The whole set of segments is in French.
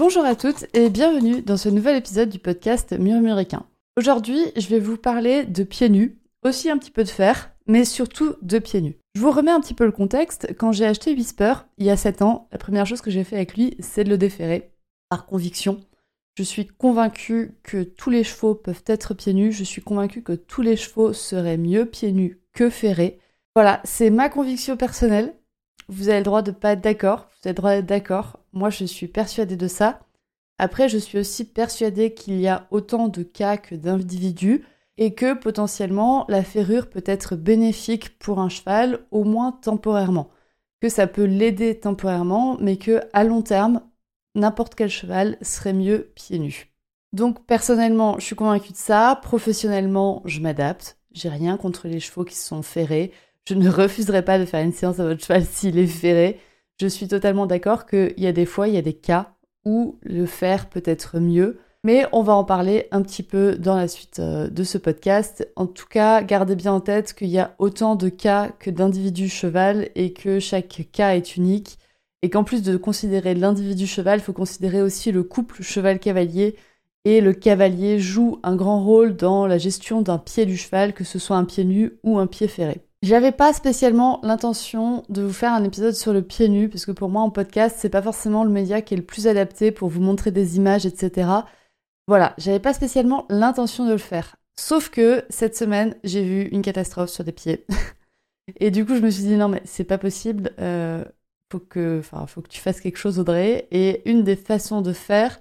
Bonjour à toutes et bienvenue dans ce nouvel épisode du podcast Murmuricain. Aujourd'hui, je vais vous parler de pieds nus, aussi un petit peu de fer, mais surtout de pieds nus. Je vous remets un petit peu le contexte. Quand j'ai acheté Whisper, il y a 7 ans, la première chose que j'ai fait avec lui, c'est de le déferrer, par conviction. Je suis convaincue que tous les chevaux peuvent être pieds nus, je suis convaincue que tous les chevaux seraient mieux pieds nus que ferrés. Voilà, c'est ma conviction personnelle. Vous avez le droit de pas être d'accord, vous avez le droit d'être d'accord. Moi, je suis persuadée de ça. Après, je suis aussi persuadée qu'il y a autant de cas que d'individus et que potentiellement la ferrure peut être bénéfique pour un cheval, au moins temporairement. Que ça peut l'aider temporairement, mais que à long terme, n'importe quel cheval serait mieux pieds nus. Donc personnellement, je suis convaincue de ça. Professionnellement, je m'adapte. J'ai rien contre les chevaux qui sont ferrés. Je ne refuserai pas de faire une séance à votre cheval s'il est ferré. Je suis totalement d'accord qu'il y a des fois, il y a des cas où le faire peut être mieux. Mais on va en parler un petit peu dans la suite euh, de ce podcast. En tout cas, gardez bien en tête qu'il y a autant de cas que d'individus cheval et que chaque cas est unique. Et qu'en plus de considérer l'individu cheval, il faut considérer aussi le couple cheval-cavalier. Et le cavalier joue un grand rôle dans la gestion d'un pied du cheval, que ce soit un pied nu ou un pied ferré. J'avais pas spécialement l'intention de vous faire un épisode sur le pied nu, parce que pour moi en podcast, c'est pas forcément le média qui est le plus adapté pour vous montrer des images, etc. Voilà, j'avais pas spécialement l'intention de le faire. Sauf que cette semaine, j'ai vu une catastrophe sur des pieds. Et du coup, je me suis dit non mais c'est pas possible, euh, faut que, faut que tu fasses quelque chose, Audrey. Et une des façons de faire,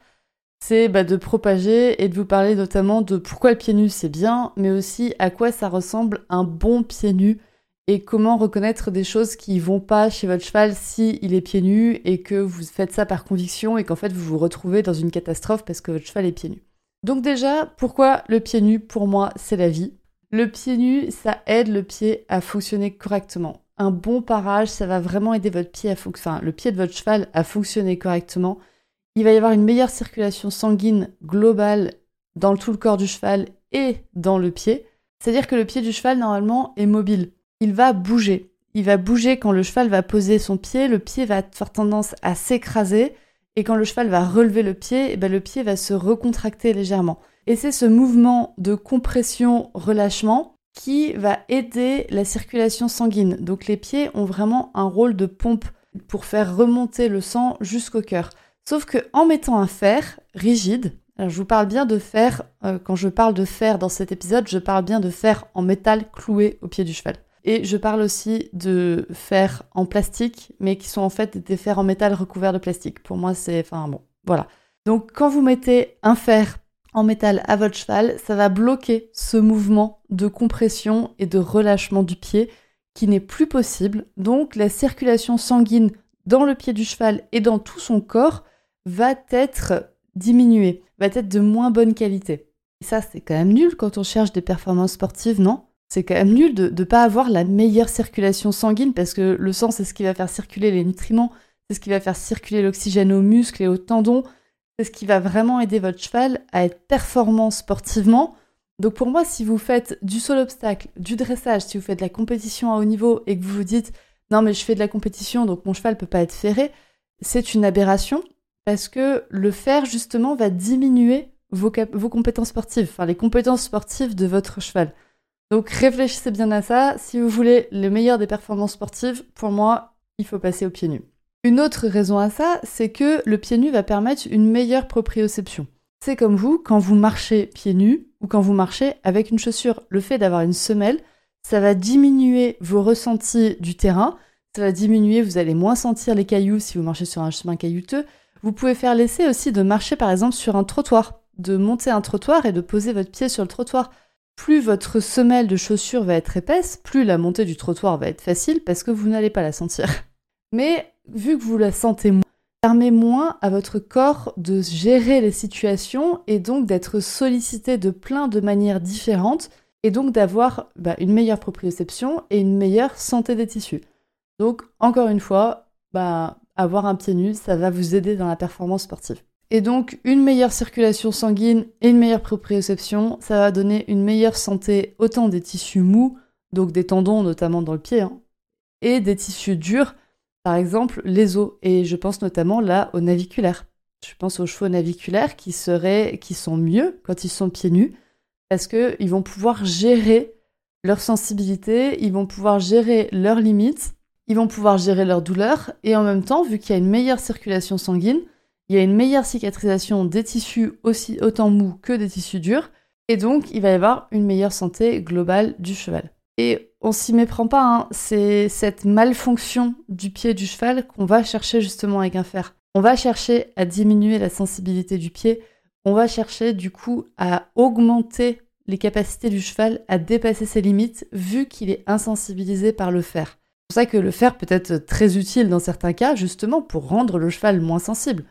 c'est bah, de propager et de vous parler notamment de pourquoi le pied nu c'est bien, mais aussi à quoi ça ressemble un bon pied nu et comment reconnaître des choses qui vont pas chez votre cheval si il est pieds nus et que vous faites ça par conviction et qu'en fait vous vous retrouvez dans une catastrophe parce que votre cheval est pieds nus. Donc déjà, pourquoi le pied nu pour moi c'est la vie? Le pied nu, ça aide le pied à fonctionner correctement. Un bon parage, ça va vraiment aider votre pied à enfin, le pied de votre cheval à fonctionner correctement. Il va y avoir une meilleure circulation sanguine globale dans tout le corps du cheval et dans le pied. C'est-à-dire que le pied du cheval normalement est mobile il va bouger. Il va bouger quand le cheval va poser son pied, le pied va avoir tendance à s'écraser, et quand le cheval va relever le pied, eh ben le pied va se recontracter légèrement. Et c'est ce mouvement de compression-relâchement qui va aider la circulation sanguine. Donc les pieds ont vraiment un rôle de pompe pour faire remonter le sang jusqu'au cœur. Sauf que en mettant un fer rigide, alors je vous parle bien de fer, euh, quand je parle de fer dans cet épisode, je parle bien de fer en métal cloué au pied du cheval. Et je parle aussi de fers en plastique, mais qui sont en fait des fers en métal recouverts de plastique. Pour moi, c'est... Enfin bon, voilà. Donc quand vous mettez un fer en métal à votre cheval, ça va bloquer ce mouvement de compression et de relâchement du pied qui n'est plus possible. Donc la circulation sanguine dans le pied du cheval et dans tout son corps va être diminuée, va être de moins bonne qualité. Et ça, c'est quand même nul quand on cherche des performances sportives, non? C'est quand même nul de ne pas avoir la meilleure circulation sanguine parce que le sang, c'est ce qui va faire circuler les nutriments, c'est ce qui va faire circuler l'oxygène aux muscles et aux tendons, c'est ce qui va vraiment aider votre cheval à être performant sportivement. Donc pour moi, si vous faites du sol obstacle, du dressage, si vous faites de la compétition à haut niveau et que vous vous dites non mais je fais de la compétition donc mon cheval peut pas être ferré, c'est une aberration parce que le fer justement va diminuer vos, vos compétences sportives, enfin les compétences sportives de votre cheval. Donc réfléchissez bien à ça. Si vous voulez le meilleur des performances sportives, pour moi, il faut passer au pied nu. Une autre raison à ça, c'est que le pied nu va permettre une meilleure proprioception. C'est comme vous, quand vous marchez pieds nus ou quand vous marchez avec une chaussure. Le fait d'avoir une semelle, ça va diminuer vos ressentis du terrain, ça va diminuer, vous allez moins sentir les cailloux si vous marchez sur un chemin caillouteux. Vous pouvez faire l'essai aussi de marcher par exemple sur un trottoir, de monter un trottoir et de poser votre pied sur le trottoir plus votre semelle de chaussure va être épaisse, plus la montée du trottoir va être facile parce que vous n'allez pas la sentir. Mais vu que vous la sentez moins, permet moins à votre corps de gérer les situations et donc d'être sollicité de plein de manières différentes et donc d'avoir bah, une meilleure proprioception et une meilleure santé des tissus. Donc, encore une fois, bah, avoir un pied nu, ça va vous aider dans la performance sportive. Et donc, une meilleure circulation sanguine et une meilleure proprioception, ça va donner une meilleure santé autant des tissus mous, donc des tendons notamment dans le pied, hein, et des tissus durs, par exemple les os. Et je pense notamment là aux naviculaires. Je pense aux chevaux naviculaires qui seraient, qui sont mieux quand ils sont pieds nus, parce qu'ils vont pouvoir gérer leur sensibilité, ils vont pouvoir gérer leurs limites, ils vont pouvoir gérer leurs douleurs, et en même temps, vu qu'il y a une meilleure circulation sanguine, il y a une meilleure cicatrisation des tissus aussi autant mous que des tissus durs, et donc il va y avoir une meilleure santé globale du cheval. Et on s'y méprend pas, hein. c'est cette malfonction du pied du cheval qu'on va chercher justement avec un fer. On va chercher à diminuer la sensibilité du pied, on va chercher du coup à augmenter les capacités du cheval à dépasser ses limites vu qu'il est insensibilisé par le fer. C'est pour ça que le fer peut être très utile dans certains cas justement pour rendre le cheval moins sensible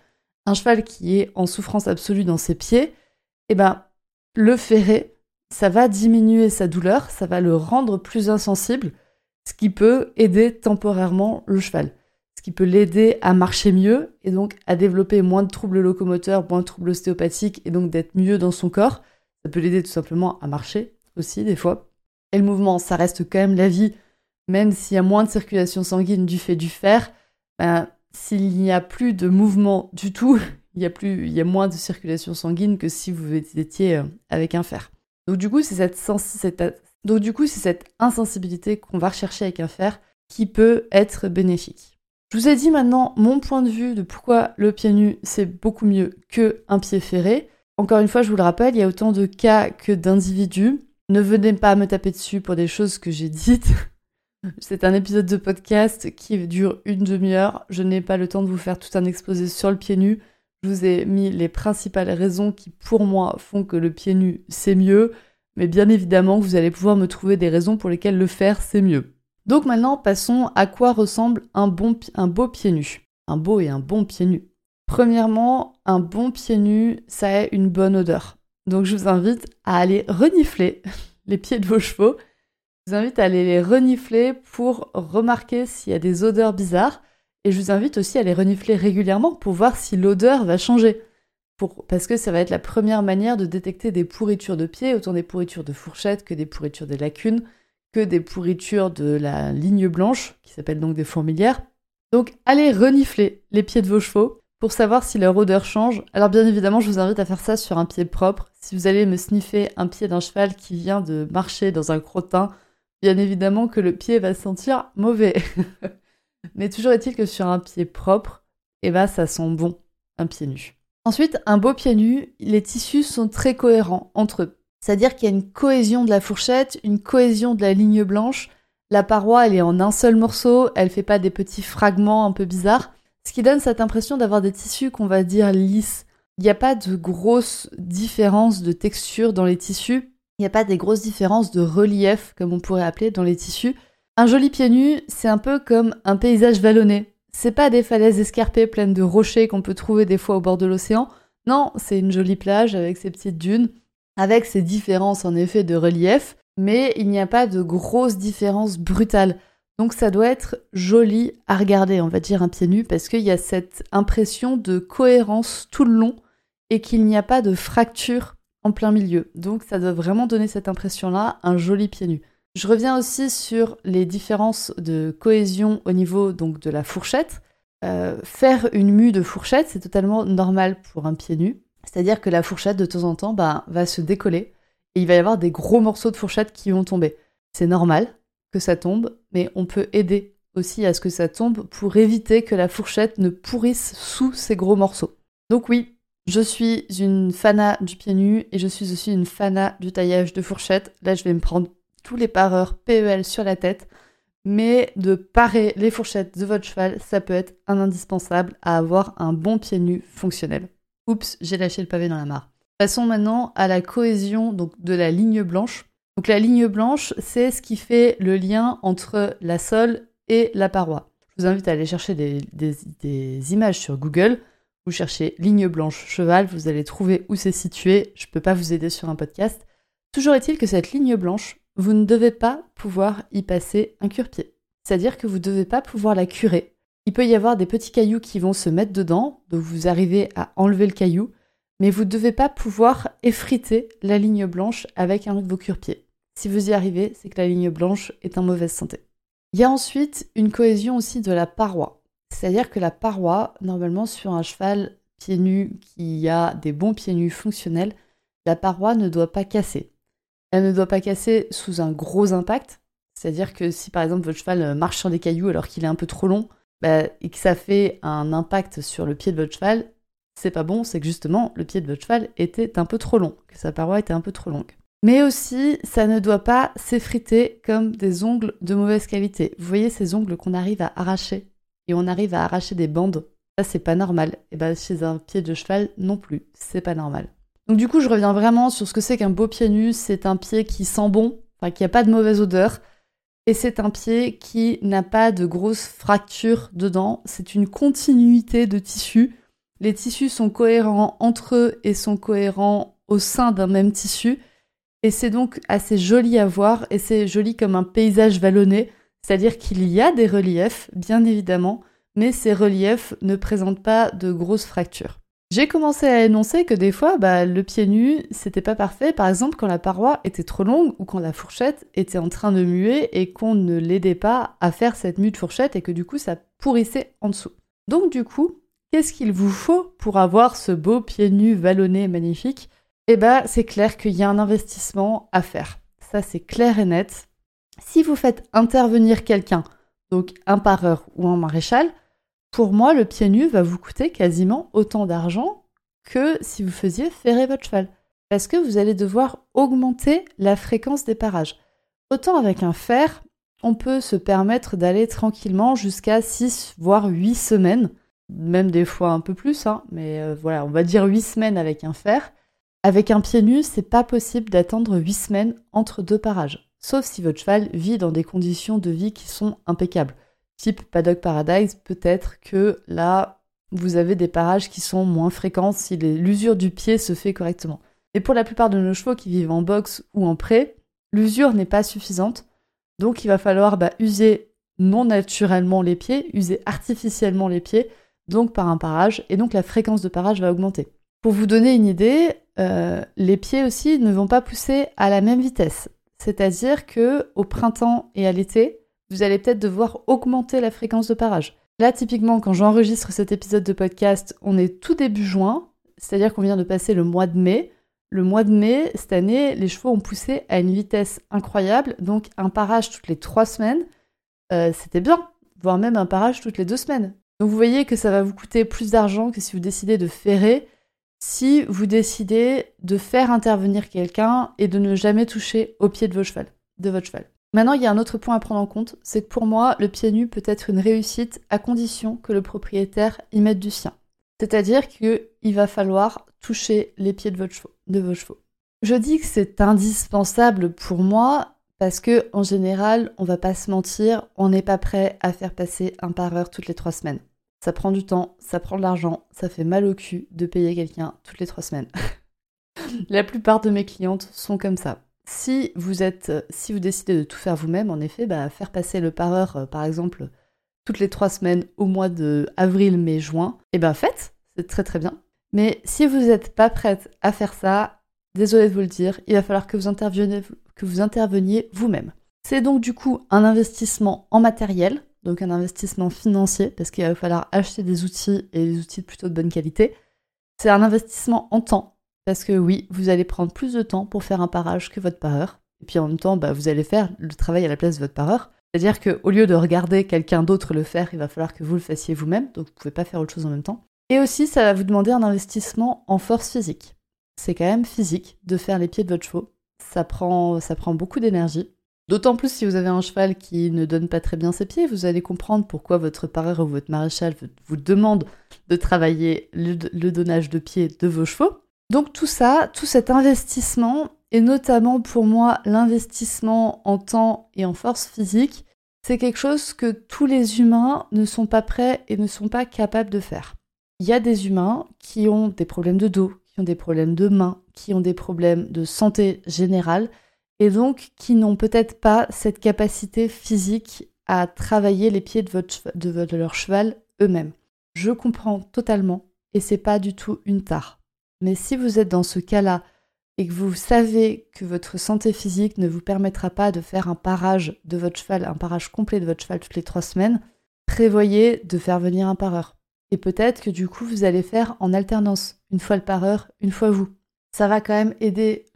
un cheval qui est en souffrance absolue dans ses pieds, eh ben, le ferrer, ça va diminuer sa douleur, ça va le rendre plus insensible, ce qui peut aider temporairement le cheval. Ce qui peut l'aider à marcher mieux et donc à développer moins de troubles locomoteurs, moins de troubles ostéopathiques et donc d'être mieux dans son corps. Ça peut l'aider tout simplement à marcher aussi des fois. Et le mouvement, ça reste quand même la vie, même s'il y a moins de circulation sanguine du fait du fer, ben, s'il n'y a plus de mouvement du tout, il y a plus, il y a moins de circulation sanguine que si vous étiez euh, avec un fer. Donc du coup, c'est cette, insensibilité qu'on va rechercher avec un fer qui peut être bénéfique. Je vous ai dit maintenant mon point de vue de pourquoi le pied nu c'est beaucoup mieux que un pied ferré. Encore une fois, je vous le rappelle, il y a autant de cas que d'individus. Ne venez pas me taper dessus pour des choses que j'ai dites. C'est un épisode de podcast qui dure une demi-heure. Je n'ai pas le temps de vous faire tout un exposé sur le pied nu. Je vous ai mis les principales raisons qui, pour moi, font que le pied nu, c'est mieux. Mais bien évidemment, vous allez pouvoir me trouver des raisons pour lesquelles le faire, c'est mieux. Donc maintenant, passons à quoi ressemble un, beau pied nu. Un beau et un bon pied nu. Premièrement, un bon pied nu, ça a une bonne odeur. Donc je vous invite à aller renifler les pieds de vos chevaux vous invite à aller les renifler pour remarquer s'il y a des odeurs bizarres. Et je vous invite aussi à les renifler régulièrement pour voir si l'odeur va changer. Parce que ça va être la première manière de détecter des pourritures de pieds, autant des pourritures de fourchettes que des pourritures des lacunes, que des pourritures de la ligne blanche, qui s'appelle donc des fourmilières. Donc allez renifler les pieds de vos chevaux pour savoir si leur odeur change. Alors bien évidemment, je vous invite à faire ça sur un pied propre. Si vous allez me sniffer un pied d'un cheval qui vient de marcher dans un crottin, bien évidemment que le pied va sentir mauvais. Mais toujours est-il que sur un pied propre, eh ben, ça sent bon, un pied nu. Ensuite, un beau pied nu, les tissus sont très cohérents entre eux. C'est-à-dire qu'il y a une cohésion de la fourchette, une cohésion de la ligne blanche. La paroi, elle est en un seul morceau, elle fait pas des petits fragments un peu bizarres. Ce qui donne cette impression d'avoir des tissus qu'on va dire lisses. Il n'y a pas de grosses différences de texture dans les tissus. Il n'y a pas des grosses différences de relief, comme on pourrait appeler, dans les tissus. Un joli pied nu, c'est un peu comme un paysage vallonné. C'est pas des falaises escarpées pleines de rochers qu'on peut trouver des fois au bord de l'océan. Non, c'est une jolie plage avec ses petites dunes, avec ses différences en effet de relief, mais il n'y a pas de grosses différences brutales. Donc ça doit être joli à regarder, on va dire un pied nu, parce qu'il y a cette impression de cohérence tout le long et qu'il n'y a pas de fracture en plein milieu. Donc ça doit vraiment donner cette impression-là, un joli pied nu. Je reviens aussi sur les différences de cohésion au niveau donc de la fourchette. Euh, faire une mue de fourchette, c'est totalement normal pour un pied nu. C'est-à-dire que la fourchette, de temps en temps, bah, va se décoller et il va y avoir des gros morceaux de fourchette qui vont tomber. C'est normal que ça tombe, mais on peut aider aussi à ce que ça tombe pour éviter que la fourchette ne pourrisse sous ces gros morceaux. Donc oui, je suis une fana du pied nu et je suis aussi une fana du taillage de fourchette. Là, je vais me prendre tous les pareurs PEL sur la tête. Mais de parer les fourchettes de votre cheval, ça peut être un indispensable à avoir un bon pied nu fonctionnel. Oups, j'ai lâché le pavé dans la mare. Passons maintenant à la cohésion de la ligne blanche. Donc la ligne blanche, c'est ce qui fait le lien entre la sole et la paroi. Je vous invite à aller chercher des images sur Google. Vous cherchez ligne blanche cheval, vous allez trouver où c'est situé. Je ne peux pas vous aider sur un podcast. Toujours est-il que cette ligne blanche, vous ne devez pas pouvoir y passer un cure-pied. C'est-à-dire que vous ne devez pas pouvoir la curer. Il peut y avoir des petits cailloux qui vont se mettre dedans, donc vous arrivez à enlever le caillou, mais vous ne devez pas pouvoir effriter la ligne blanche avec un de vos cure-pieds. Si vous y arrivez, c'est que la ligne blanche est en mauvaise santé. Il y a ensuite une cohésion aussi de la paroi. C'est-à-dire que la paroi, normalement sur un cheval pieds nus qui a des bons pieds nus fonctionnels, la paroi ne doit pas casser. Elle ne doit pas casser sous un gros impact. C'est-à-dire que si par exemple votre cheval marche sur des cailloux alors qu'il est un peu trop long bah, et que ça fait un impact sur le pied de votre cheval, c'est pas bon, c'est que justement le pied de votre cheval était un peu trop long, que sa paroi était un peu trop longue. Mais aussi, ça ne doit pas s'effriter comme des ongles de mauvaise qualité. Vous voyez ces ongles qu'on arrive à arracher et on arrive à arracher des bandes. Ça, c'est pas normal. Et bah, chez un pied de cheval non plus, c'est pas normal. Donc du coup, je reviens vraiment sur ce que c'est qu'un beau pied nu. C'est un pied qui sent bon, enfin qui a pas de mauvaise odeur. Et c'est un pied qui n'a pas de grosses fractures dedans. C'est une continuité de tissu. Les tissus sont cohérents entre eux et sont cohérents au sein d'un même tissu. Et c'est donc assez joli à voir et c'est joli comme un paysage vallonné. C'est-à-dire qu'il y a des reliefs, bien évidemment, mais ces reliefs ne présentent pas de grosses fractures. J'ai commencé à énoncer que des fois, bah, le pied nu, c'était pas parfait. Par exemple, quand la paroi était trop longue ou quand la fourchette était en train de muer et qu'on ne l'aidait pas à faire cette mue de fourchette et que du coup, ça pourrissait en dessous. Donc, du coup, qu'est-ce qu'il vous faut pour avoir ce beau pied nu vallonné magnifique? Eh bah, c'est clair qu'il y a un investissement à faire. Ça, c'est clair et net. Si vous faites intervenir quelqu'un, donc un pareur ou un maréchal, pour moi, le pied nu va vous coûter quasiment autant d'argent que si vous faisiez ferrer votre cheval. Parce que vous allez devoir augmenter la fréquence des parages. Autant avec un fer, on peut se permettre d'aller tranquillement jusqu'à 6 voire 8 semaines, même des fois un peu plus, hein, mais euh, voilà, on va dire 8 semaines avec un fer. Avec un pied nu, c'est pas possible d'attendre 8 semaines entre deux parages, sauf si votre cheval vit dans des conditions de vie qui sont impeccables type Paddock Paradise, peut-être que là, vous avez des parages qui sont moins fréquents si l'usure du pied se fait correctement. Et pour la plupart de nos chevaux qui vivent en box ou en pré, l'usure n'est pas suffisante. Donc il va falloir bah, user non naturellement les pieds, user artificiellement les pieds, donc par un parage, et donc la fréquence de parage va augmenter. Pour vous donner une idée, euh, les pieds aussi ne vont pas pousser à la même vitesse. C'est-à-dire que au printemps et à l'été, vous allez peut-être devoir augmenter la fréquence de parage. Là, typiquement, quand j'enregistre cet épisode de podcast, on est tout début juin, c'est-à-dire qu'on vient de passer le mois de mai. Le mois de mai, cette année, les chevaux ont poussé à une vitesse incroyable, donc un parage toutes les trois semaines, euh, c'était bien, voire même un parage toutes les deux semaines. Donc vous voyez que ça va vous coûter plus d'argent que si vous décidez de ferrer, si vous décidez de faire intervenir quelqu'un et de ne jamais toucher au pied de, vos cheval, de votre. Maintenant, il y a un autre point à prendre en compte, c'est que pour moi, le pied nu peut être une réussite à condition que le propriétaire y mette du sien. C'est-à-dire qu'il va falloir toucher les pieds de, de vos chevaux. Je dis que c'est indispensable pour moi parce que, en général, on va pas se mentir, on n'est pas prêt à faire passer un pareur toutes les trois semaines. Ça prend du temps, ça prend de l'argent, ça fait mal au cul de payer quelqu'un toutes les trois semaines. La plupart de mes clientes sont comme ça. Si vous êtes, si vous décidez de tout faire vous-même, en effet, bah, faire passer le pareur, euh, par exemple, toutes les trois semaines au mois de avril, mai, juin, et eh ben faites, c'est très très bien. Mais si vous n'êtes pas prête à faire ça, désolé de vous le dire, il va falloir que vous interveniez, que vous interveniez vous-même. C'est donc du coup un investissement en matériel, donc un investissement financier, parce qu'il va falloir acheter des outils et des outils plutôt de bonne qualité. C'est un investissement en temps, parce que oui, vous allez prendre plus de temps pour faire un parage que votre pareur. Et puis en même temps, bah, vous allez faire le travail à la place de votre pareur. C'est-à-dire qu'au lieu de regarder quelqu'un d'autre le faire, il va falloir que vous le fassiez vous-même. Donc vous ne pouvez pas faire autre chose en même temps. Et aussi, ça va vous demander un investissement en force physique. C'est quand même physique de faire les pieds de votre chevaux. Ça prend, ça prend beaucoup d'énergie. D'autant plus si vous avez un cheval qui ne donne pas très bien ses pieds, vous allez comprendre pourquoi votre pareur ou votre maréchal vous demande de travailler le donnage de pieds de vos chevaux. Donc tout ça, tout cet investissement, et notamment pour moi l'investissement en temps et en force physique, c'est quelque chose que tous les humains ne sont pas prêts et ne sont pas capables de faire. Il y a des humains qui ont des problèmes de dos, qui ont des problèmes de mains, qui ont des problèmes de santé générale, et donc qui n'ont peut-être pas cette capacité physique à travailler les pieds de, leur cheval eux-mêmes. Je comprends totalement, et c'est pas du tout une tare. Mais si vous êtes dans ce cas-là, et que vous savez que votre santé physique ne vous permettra pas de faire un parage de votre cheval, un parage complet de votre cheval toutes les trois semaines, prévoyez de faire venir un pareur. Et peut-être que du coup, vous allez faire en alternance, une fois le pareur, une fois vous. Ça va quand même aider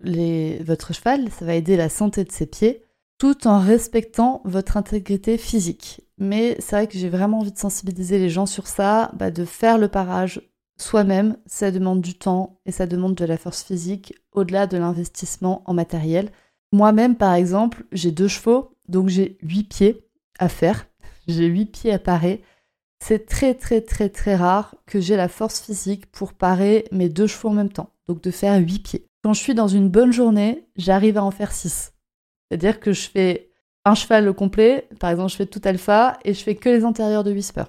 votre cheval, ça va aider la santé de ses pieds, tout en respectant votre intégrité physique. Mais c'est vrai que j'ai vraiment envie de sensibiliser les gens sur ça, bah, de faire le parage soi-même, ça demande du temps et ça demande de la force physique au-delà de l'investissement en matériel. Moi-même, par exemple, j'ai deux chevaux, donc j'ai huit pieds à faire. J'ai huit pieds à parer. C'est très très très très rare que j'ai la force physique pour parer mes deux chevaux en même temps, donc de faire huit pieds. Quand je suis dans une bonne journée, j'arrive à en faire six. C'est-à-dire que je fais un cheval au complet, par exemple je fais tout alpha et je fais que les antérieurs de whisper.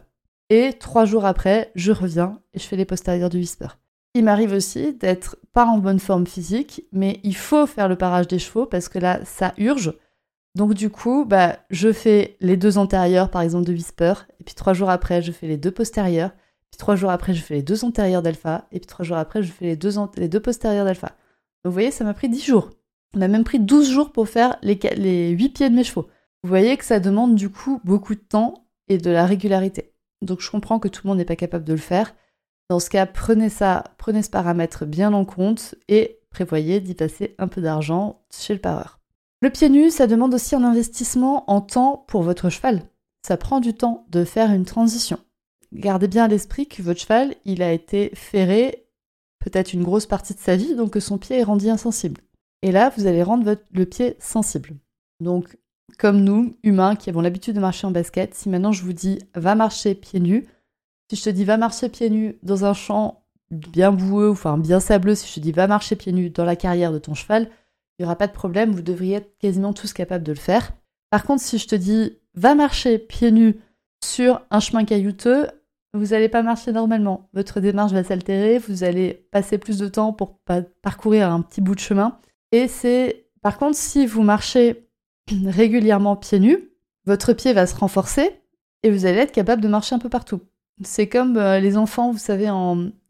Et trois jours après, je reviens et je fais les postérieurs du whisper. Il m'arrive aussi d'être pas en bonne forme physique, mais il faut faire le parage des chevaux parce que là, ça urge. Donc du coup, bah, je fais les deux antérieurs, par exemple, de whisper, et puis trois jours après, je fais les deux postérieurs, puis trois jours après, je fais les deux antérieurs d'alpha, et puis trois jours après, je fais les deux, les postérieurs d'alpha. Donc vous voyez, ça m'a pris dix jours. On m'a même pris 12 jours pour faire les, les 8 pieds de mes chevaux. Vous voyez que ça demande du coup beaucoup de temps et de la régularité. Donc je comprends que tout le monde n'est pas capable de le faire. Dans ce cas, prenez ça, prenez ce paramètre bien en compte et prévoyez d'y passer un peu d'argent chez le pareur. Le pied nu, ça demande aussi un investissement en temps pour votre cheval. Ça prend du temps de faire une transition. Gardez bien à l'esprit que votre cheval, il a été ferré peut-être une grosse partie de sa vie, donc que son pied est rendu insensible. Et là, vous allez rendre le pied sensible. Donc comme nous, humains, qui avons l'habitude de marcher en basket, si maintenant je vous dis va marcher pieds nus, si je te dis va marcher pieds nus dans un champ bien boueux, enfin bien sableux, si je te dis va marcher pieds nus dans la carrière de ton cheval, il n'y aura pas de problème, vous devriez être quasiment tous capables de le faire. Par contre, si je te dis va marcher pieds nus sur un chemin caillouteux, vous n'allez pas marcher normalement. Votre démarche va s'altérer, vous allez passer plus de temps pour parcourir un petit bout de chemin. Et c'est, par contre, si vous marchez régulièrement pieds nus, votre pied va se renforcer et vous allez être capable de marcher un peu partout. C'est comme euh, les enfants, vous savez,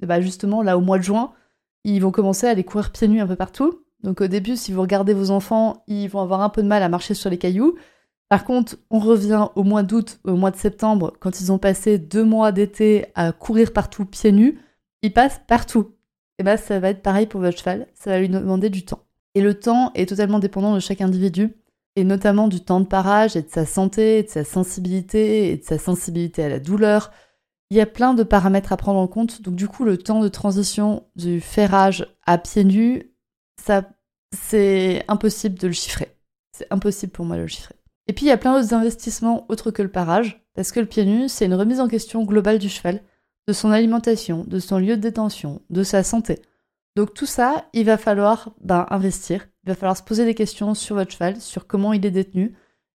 bah justement là au mois de juin, ils vont commencer à aller courir pieds nus un peu partout. Donc au début, si vous regardez vos enfants, ils vont avoir un peu de mal à marcher sur les cailloux. Par contre, on revient au mois d'août, au mois de septembre, quand ils ont passé deux mois d'été à courir partout pieds nus, ils passent partout. Et bah ça va être pareil pour votre cheval, ça va lui demander du temps. Et le temps est totalement dépendant de chaque individu et notamment du temps de parage et de sa santé, et de sa sensibilité et de sa sensibilité à la douleur. Il y a plein de paramètres à prendre en compte, donc du coup le temps de transition du ferrage à pieds nus, ça c'est impossible de le chiffrer. C'est impossible pour moi de le chiffrer. Et puis il y a plein d'autres investissements autres que le parage, parce que le pied nu, c'est une remise en question globale du cheval, de son alimentation, de son lieu de détention, de sa santé. Donc tout ça, il va falloir ben, investir. Il va falloir se poser des questions sur votre cheval, sur comment il est détenu.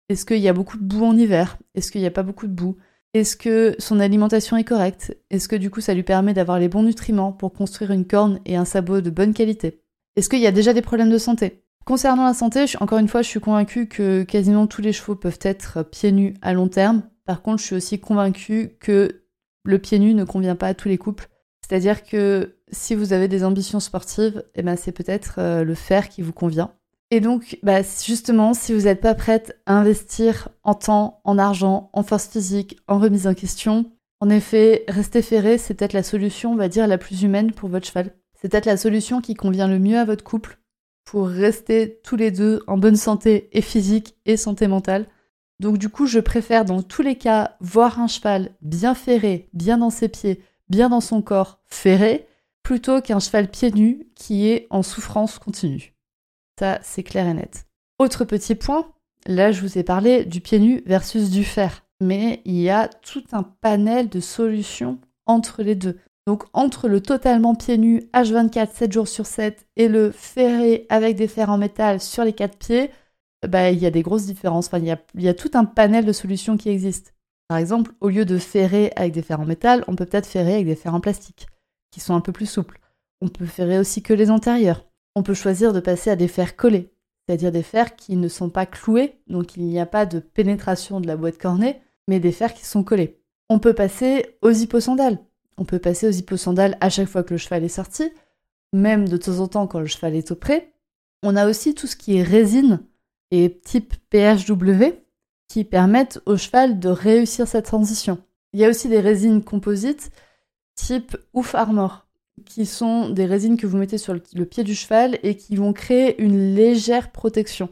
Est-ce qu'il y a beaucoup de boue en hiver? Est-ce qu'il n'y a pas beaucoup de boue? Est-ce que son alimentation est correcte? Est-ce que du coup ça lui permet d'avoir les bons nutriments pour construire une corne et un sabot de bonne qualité? Est-ce qu'il y a déjà des problèmes de santé? Concernant la santé, encore une fois, je suis convaincue que quasiment tous les chevaux peuvent être pieds nus à long terme. Par contre, je suis aussi convaincue que le pied nu ne convient pas à tous les couples. C'est-à-dire que si vous avez des ambitions sportives, eh ben c'est peut-être euh, le fer qui vous convient. Et donc, bah, justement, si vous n'êtes pas prête à investir en temps, en argent, en force physique, en remise en question, en effet, rester ferré, c'est peut-être la solution, on va dire, la plus humaine pour votre cheval. C'est peut-être la solution qui convient le mieux à votre couple pour rester tous les deux en bonne santé et physique et santé mentale. Donc du coup, je préfère dans tous les cas voir un cheval bien ferré, bien dans ses pieds, bien dans son corps, ferré, plutôt qu'un cheval pieds nus qui est en souffrance continue. Ça, c'est clair et net. Autre petit point, là je vous ai parlé du pied nu versus du fer, mais il y a tout un panel de solutions entre les deux. Donc entre le totalement pieds nus H24 7 jours sur 7 et le ferré avec des fers en métal sur les quatre pieds, bah, il y a des grosses différences. Enfin, il y a, tout un panel de solutions qui existent. Par exemple, au lieu de ferrer avec des fers en métal, on peut peut-être ferrer avec des fers en plastique, qui sont un peu plus souples. On peut ferrer aussi que les antérieurs. On peut choisir de passer à des fers collés, c'est-à-dire des fers qui ne sont pas cloués, donc il n'y a pas de pénétration de la boîte cornée, mais des fers qui sont collés. On peut passer aux hipposandales. On peut passer aux hipposandales à chaque fois que le cheval est sorti, même de temps en temps quand le cheval est au pré. On a aussi tout ce qui est résine et type PHW qui permettent au cheval de réussir cette transition. Il y a aussi des résines composites type Ouf Armor qui sont des résines que vous mettez sur le pied du cheval et qui vont créer une légère protection,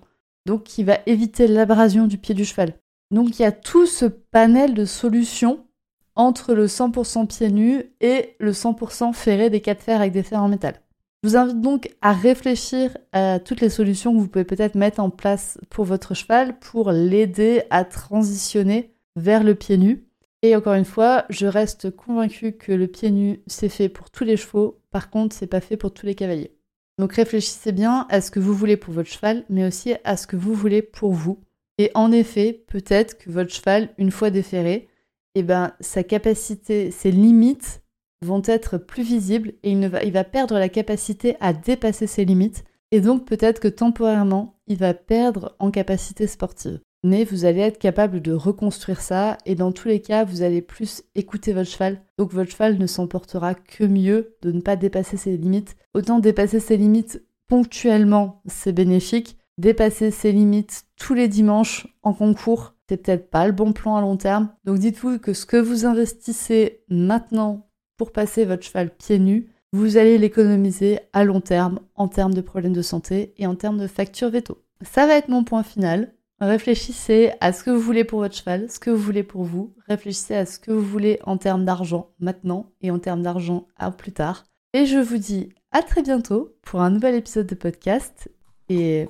donc qui va éviter l'abrasion du pied du cheval. Donc il y a tout ce panel de solutions entre le 100% pieds nus et le 100% ferré des 4 fers avec des fers en métal. Je vous invite donc à réfléchir à toutes les solutions que vous pouvez peut-être mettre en place pour votre cheval pour l'aider à transitionner vers le pied nu. Et encore une fois, je reste convaincue que le pied nu, c'est fait pour tous les chevaux. Par contre, c'est pas fait pour tous les cavaliers. Donc réfléchissez bien à ce que vous voulez pour votre cheval, mais aussi à ce que vous voulez pour vous. Et en effet, peut-être que votre cheval, une fois déferré, eh ben, sa capacité, ses limites vont être plus visibles et il, va, il va perdre la capacité à dépasser ses limites. Et donc peut-être que temporairement, il va perdre en capacité sportive. Mais vous allez être capable de reconstruire ça et dans tous les cas, vous allez plus écouter votre cheval. Donc votre cheval ne s'emportera que mieux de ne pas dépasser ses limites. Autant dépasser ses limites ponctuellement, c'est bénéfique. Dépasser ses limites tous les dimanches en concours, peut-être pas le bon plan à long terme. Donc dites-vous que ce que vous investissez maintenant pour passer votre cheval pieds nus, vous allez l'économiser à long terme en termes de problèmes de santé et en termes de facture veto. Ça va être mon point final. Réfléchissez à ce que vous voulez pour votre cheval, ce que vous voulez pour vous. Réfléchissez à ce que vous voulez en termes d'argent maintenant et en termes d'argent à plus tard. Et je vous dis à très bientôt pour un nouvel épisode de podcast et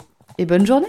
bonne journée.